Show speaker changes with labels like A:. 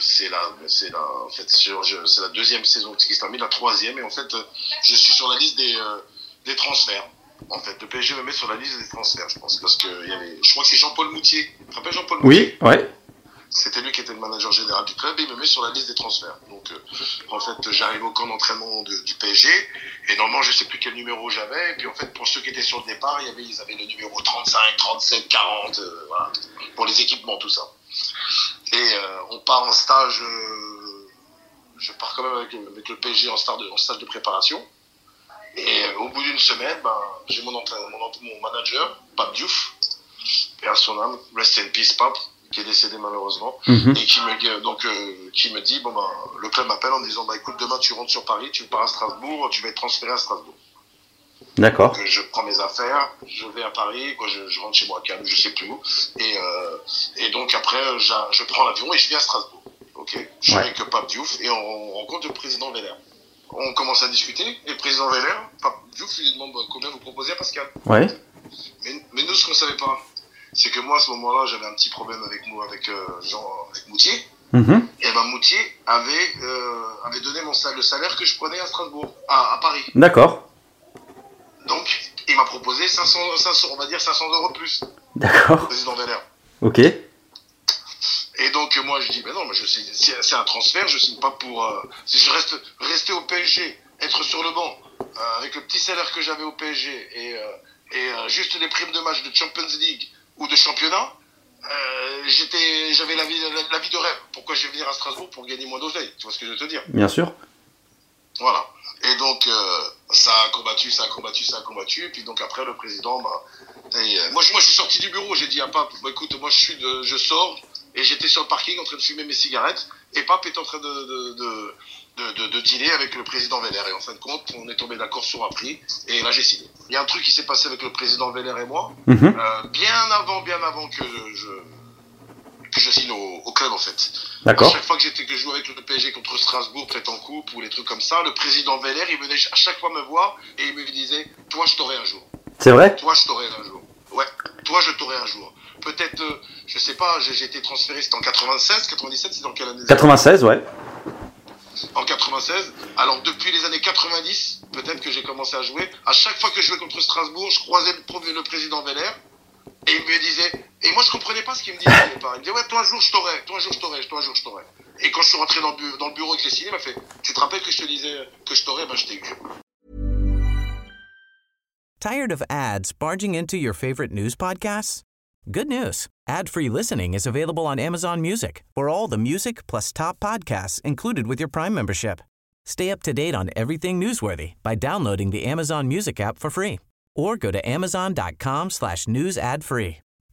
A: c'est la, c'est la, en fait, c'est la deuxième saison qui se termine, la troisième. Et en fait, euh, je suis sur la liste des, euh, des transferts. En fait, le PSG me met sur la liste des transferts, je pense. Parce que il y avait, je crois que c'est Jean-Paul Moutier. Tu te rappelles Jean-Paul Moutier
B: Oui, ouais.
A: C'était lui qui était le manager général du club et il me met sur la liste des transferts. Donc, euh, en fait, j'arrive au camp d'entraînement de- du PSG et normalement, je sais plus quel numéro j'avais. Et puis, en fait, pour ceux qui étaient sur le départ, il y avait, ils avaient le numéro 35, 37, 40, euh, voilà, pour les équipements, tout ça. Et euh, on part en stage. euh, je pars quand même avec, avec le PSG en stage de, en stage de préparation. Et euh, au bout d'une semaine, ben, j'ai mon, mon, manager, Pape Diouf, et à son âme, rest in peace, Pape, qui est décédé malheureusement
B: Mhm.
A: et qui me donc euh, qui me dit bon ben le club m'appelle en me disant bah écoute demain tu rentres sur Paris tu pars à Strasbourg tu vas être transféré à Strasbourg
B: D'accord.
A: euh, je prends mes affaires je vais à Paris quoi je, je rentre chez moi à Cannes je sais plus où et euh, et donc après je prends l'avion et je viens à Strasbourg ok je suis avec Pape Diouf et on rencontre le président Veller on commence à discuter et le président Veller Pape Diouf lui demande bah, combien vous proposez à Pascal
B: Ouais.
A: mais, mais nous, ce qu'on savait pas, c'est que moi, à ce moment-là, j'avais un petit problème avec moi, avec euh, Jean, avec Moutier.
B: Mhm.
A: Et ben Moutier avait, euh, avait donné mon sal- le salaire que je prenais à Strasbourg, à, à Paris.
B: D'accord.
A: M'a proposé 500, 500, on va dire 500 euros de plus,
B: D'accord.
A: président Veller.
B: Ok.
A: Et donc, moi, je dis, ben non, mais je signe- c'est un transfert, je signe pas pour. euh, si je reste rester au PSG, être sur le banc, euh, avec le petit salaire que j'avais au PSG et, euh, et juste les primes de match de Champions League ou de championnat, j'étais, j'avais la vie, la, la vie de rêve. Pourquoi je vais venir à Strasbourg pour gagner moins d'oseille? Tu vois ce que je veux te dire?
B: Bien sûr.
A: Voilà. Et donc, euh, ça a combattu, ça a combattu, ça a combattu. Et puis donc après, le président, bah, et, euh, moi, je, moi, je suis sorti du bureau. J'ai dit à Pape, bah, écoute, moi, je suis, de, je sors. Et j'étais sur le parking en train de fumer mes cigarettes. Et Pape est en train de, de, de, de, dealer avec le président Veller. Et en fin de compte, on est tombé d'accord sur un prix. Et là, j'ai signé. Il y a un truc qui s'est passé avec le président Veller et moi.
B: Mhm.
A: euh, bien avant, bien avant que je, que je signe au, au club, en fait.
B: D'accord.
A: chaque fois que j'étais que je jouais avec le PSG contre Strasbourg, peut-être en coupe ou les trucs comme ça, le président Veller, il venait à chaque fois me voir et il me disait Toi, je t'aurai un jour.
B: C'est vrai?
A: Toi, je t'aurai un jour. Ouais, toi, je t'aurai un jour. Peut-être, euh, je sais pas, j'ai été transféré, c'était en 96, 97, c'est dans quelle année?
B: 96, ouais.
A: En 96. Alors, depuis les années 90, peut-être que j'ai commencé à jouer. À chaque fois que je jouais contre Strasbourg, je croisais le, président Veller et il me disait. Et moi, pas ce qu'il me disait au départ. Il me disait Ouais, toi, un jour, je t'aurai. Toi, un jour, je t'aurai. Toi, un jour, je t'aurai. Et quand je suis rentré dans le, dans le bureau et que j'ai signé, il m'a fait Tu te rappelles que je te disais que je Ben, je t'ai eu.
C: Tired of ads barging into your favorite news podcasts? Good news. Ad-free listening is available on Amazon Music for all the music plus top podcasts included with your Prime membership. Stay up to date on everything newsworthy by downloading the Amazon Music app for free or go to amazon.com slash news ad free.